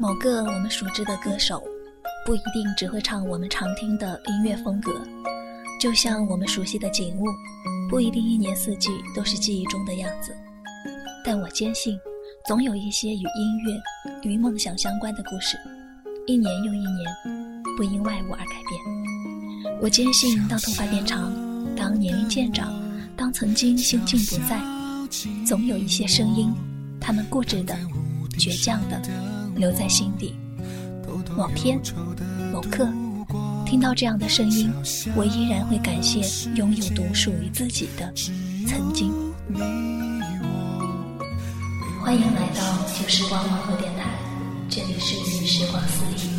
某个我们熟知的歌手，不一定只会唱我们常听的音乐风格，就像我们熟悉的景物，不一定一年四季都是记忆中的样子。但我坚信，总有一些与音乐、与梦想相关的故事，一年又一年，不因外物而改变。我坚信，当头发变长，当年龄渐长，当曾经心境不在，总有一些声音，他们固执的、倔强的。留在心底。某天，某刻，听到这样的声音，我依然会感谢拥有独属于自己的曾经。欢迎来到旧时光网络电台，这里是时光私语。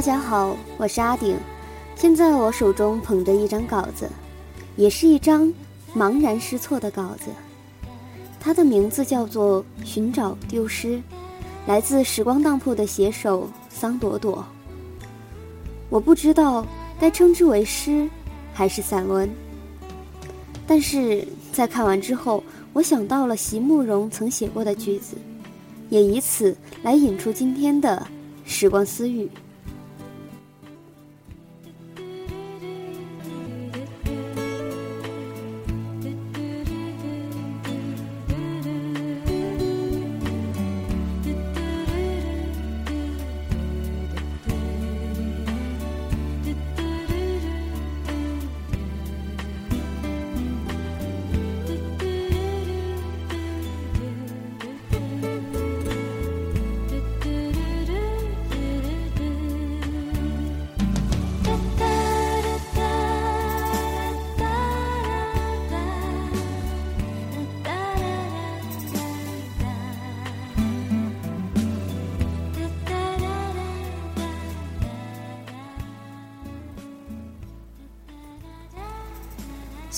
大家好，我是阿顶。现在我手中捧着一张稿子，也是一张茫然失措的稿子。它的名字叫做《寻找丢失》，来自时光当铺的写手桑朵朵。我不知道该称之为诗还是散文，但是在看完之后，我想到了席慕容曾写过的句子，也以此来引出今天的时光私语。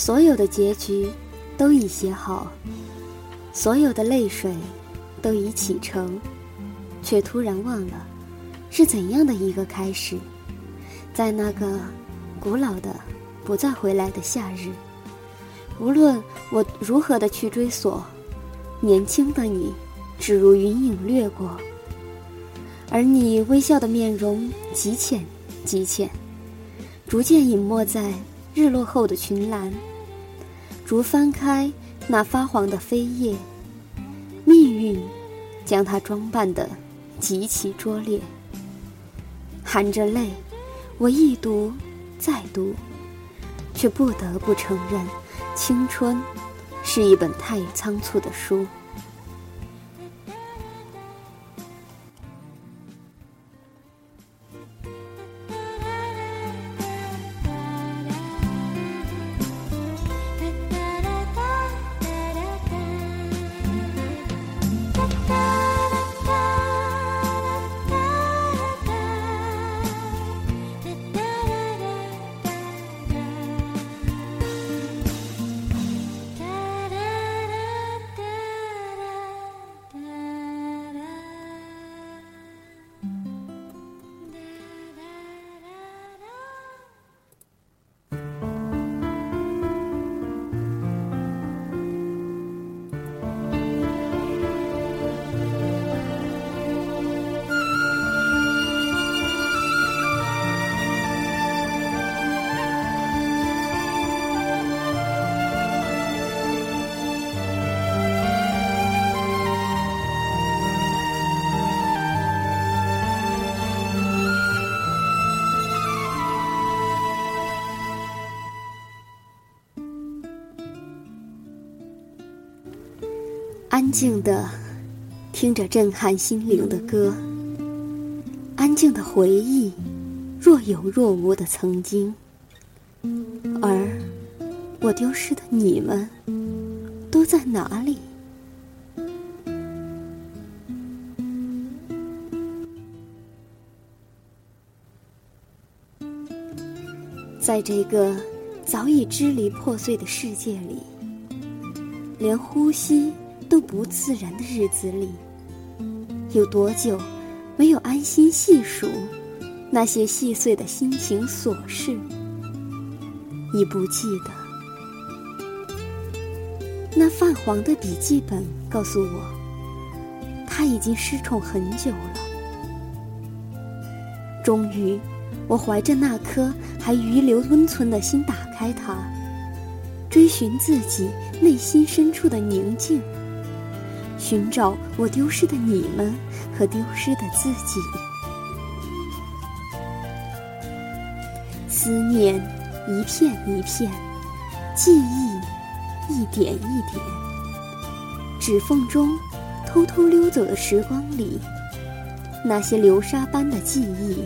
所有的结局都已写好，所有的泪水都已启程，却突然忘了是怎样的一个开始。在那个古老的、不再回来的夏日，无论我如何的去追索，年轻的你只如云影掠过，而你微笑的面容极浅极浅，逐渐隐没在。日落后的群岚，如翻开那发黄的飞叶，命运将它装扮得极其拙劣。含着泪，我一读再读，却不得不承认，青春是一本太仓促的书。安静的听着震撼心灵的歌，安静的回忆若有若无的曾经，而我丢失的你们都在哪里？在这个早已支离破碎的世界里，连呼吸都不自然的日子里，有多久没有安心细数那些细碎的心情琐事？已不记得。那泛黄的笔记本告诉我，他已经失宠很久了。终于。我怀着那颗还余留温存的心打开它，追寻自己内心深处的宁静，寻找我丢失的你们和丢失的自己。思念一片一片，记忆一点一点，指缝中偷偷溜走的时光里，那些流沙般的记忆。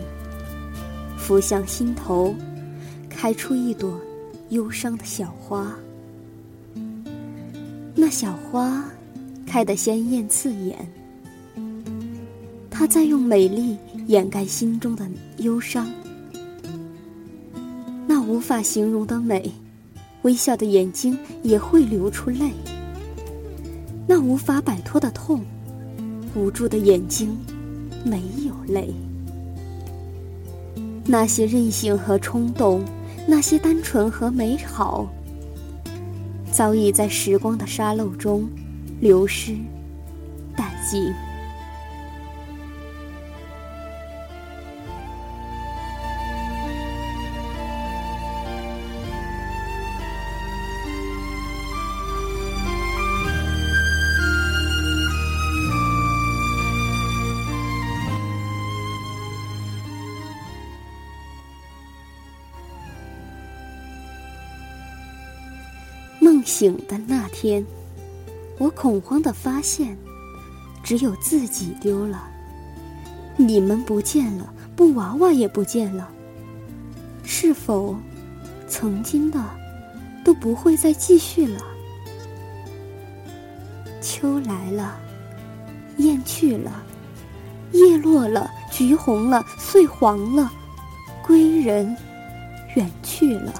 浮向心头，开出一朵忧伤的小花。那小花开得鲜艳刺眼，他在用美丽掩盖心中的忧伤。那无法形容的美，微笑的眼睛也会流出泪。那无法摆脱的痛，无助的眼睛没有泪。那些任性和冲动，那些单纯和美好，早已在时光的沙漏中流失殆尽。醒的那天，我恐慌的发现，只有自己丢了，你们不见了，布娃娃也不见了。是否，曾经的，都不会再继续了？秋来了，雁去了，叶落了，菊红了，碎黄了，归人远去了。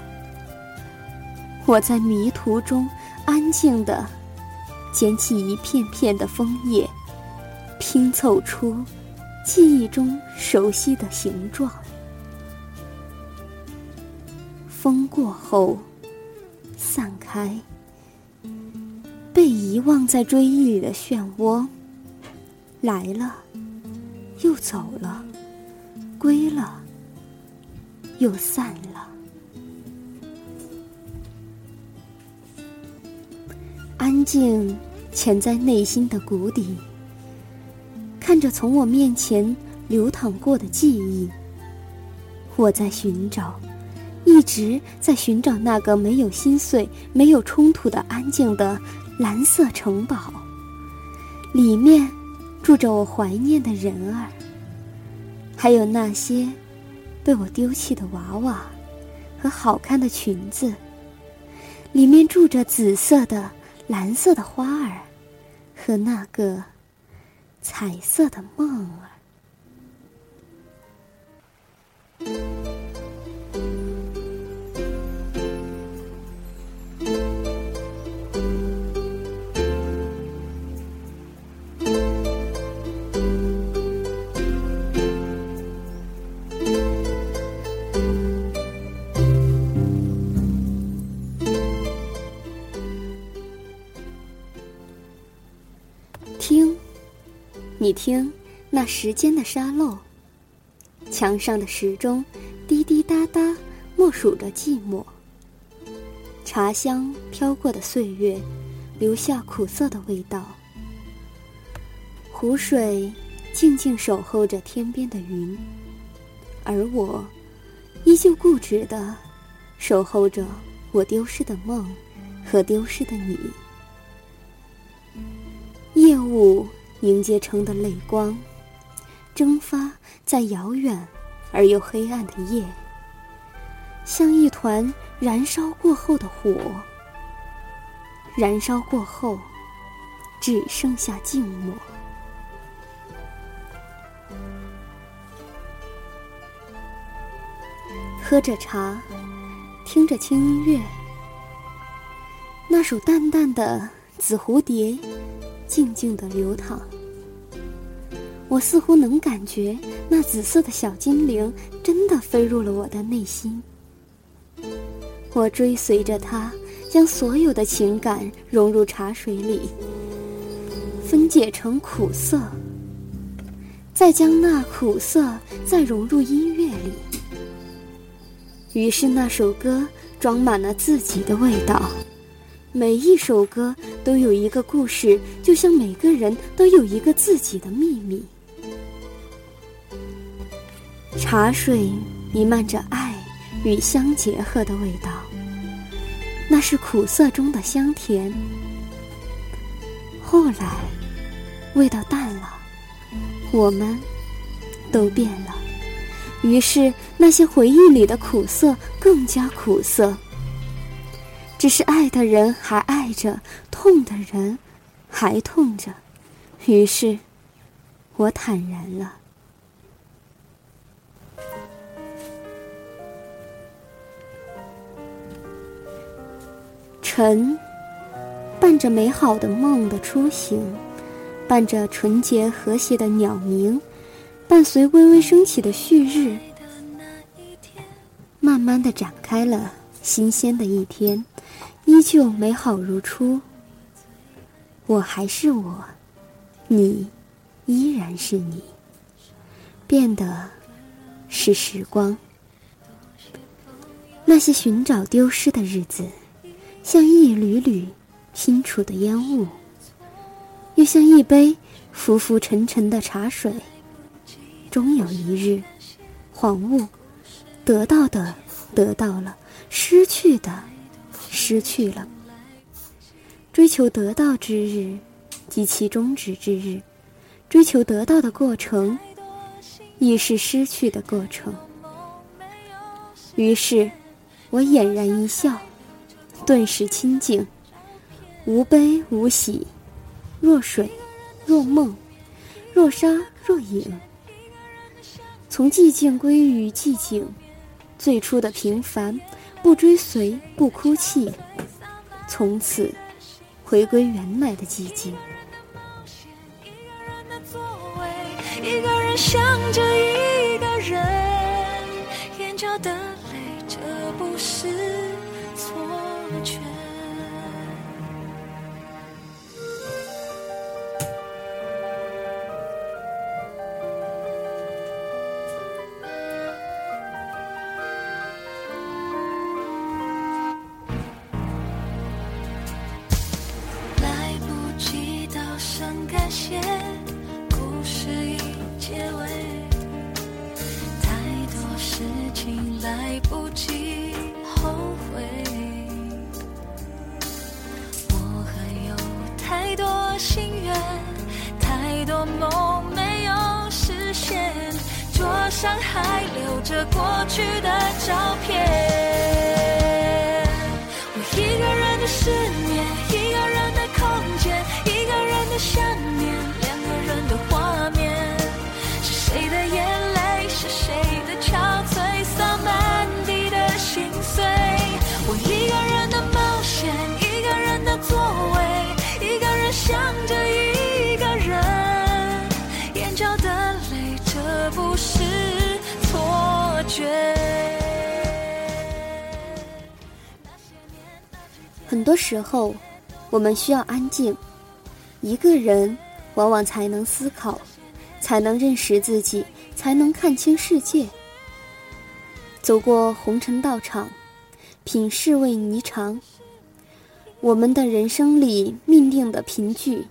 我在迷途中，安静的捡起一片片的枫叶，拼凑出记忆中熟悉的形状。风过后，散开，被遗忘在追忆里的漩涡，来了，又走了，归了，又散了。安静潜在内心的谷底，看着从我面前流淌过的记忆。我在寻找，一直在寻找那个没有心碎、没有冲突的安静的蓝色城堡。里面住着我怀念的人儿，还有那些被我丢弃的娃娃和好看的裙子。里面住着紫色的。蓝色的花儿，和那个彩色的梦儿。你听，那时间的沙漏，墙上的时钟滴滴答答，默数着寂寞。茶香飘过的岁月，留下苦涩的味道。湖水静静守候着天边的云，而我，依旧固执的守候着我丢失的梦和丢失的你。夜雾凝结成的泪光，蒸发在遥远而又黑暗的夜，像一团燃烧过后的火。燃烧过后，只剩下静默。喝着茶，听着轻音乐，那首淡淡的《紫蝴蝶》静静的流淌。我似乎能感觉那紫色的小精灵真的飞入了我的内心。我追随着它，将所有的情感融入茶水里，分解成苦涩，再将那苦涩再融入音乐里。于是那首歌装满了自己的味道，每一首歌都有一个故事，就像每个人都有一个自己的秘密。茶水弥漫着爱与相结合的味道，那是苦涩中的香甜。后来，味道淡了，我们都变了。于是，那些回忆里的苦涩更加苦涩。只是爱的人还爱着，痛的人还痛着。于是，我坦然了。晨，伴着美好的梦的初醒，伴着纯洁和谐的鸟鸣。伴随微微升起的旭日，慢慢的展开了新鲜的一天，依旧美好如初。我还是我，你依然是你，变的是时光。那些寻找丢失的日子，像一缕缕新出的烟雾，又像一杯浮浮沉沉的茶水。终有一日，恍悟，得到的得到了，失去的失去了。追求得到之日，及其终止之日；追求得到的过程，亦是失去的过程。于是，我俨然一笑，顿时清静，无悲无喜，若水，若梦，若沙，若影。从寂静归于寂静，最初的平凡，不追随，不哭泣，从此回归原来的寂静。一个人想着一个人，眼角的泪，这不是错觉。着过去的照片，多时候，我们需要安静。一个人往往才能思考，才能认识自己，才能看清世界。走过红尘道场，品世味霓裳。我们的人生里命定的凭据，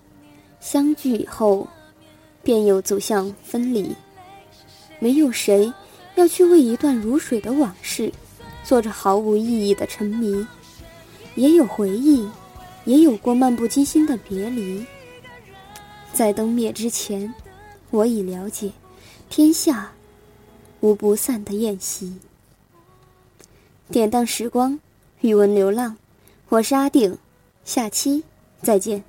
相聚以后，便有走向分离。没有谁。要去为一段如水的往事，做着毫无意义的沉迷，也有回忆，也有过漫不经心的别离。在灯灭之前，我已了解，天下无不散的宴席。典当时光，语文流浪，我是阿定，下期再见。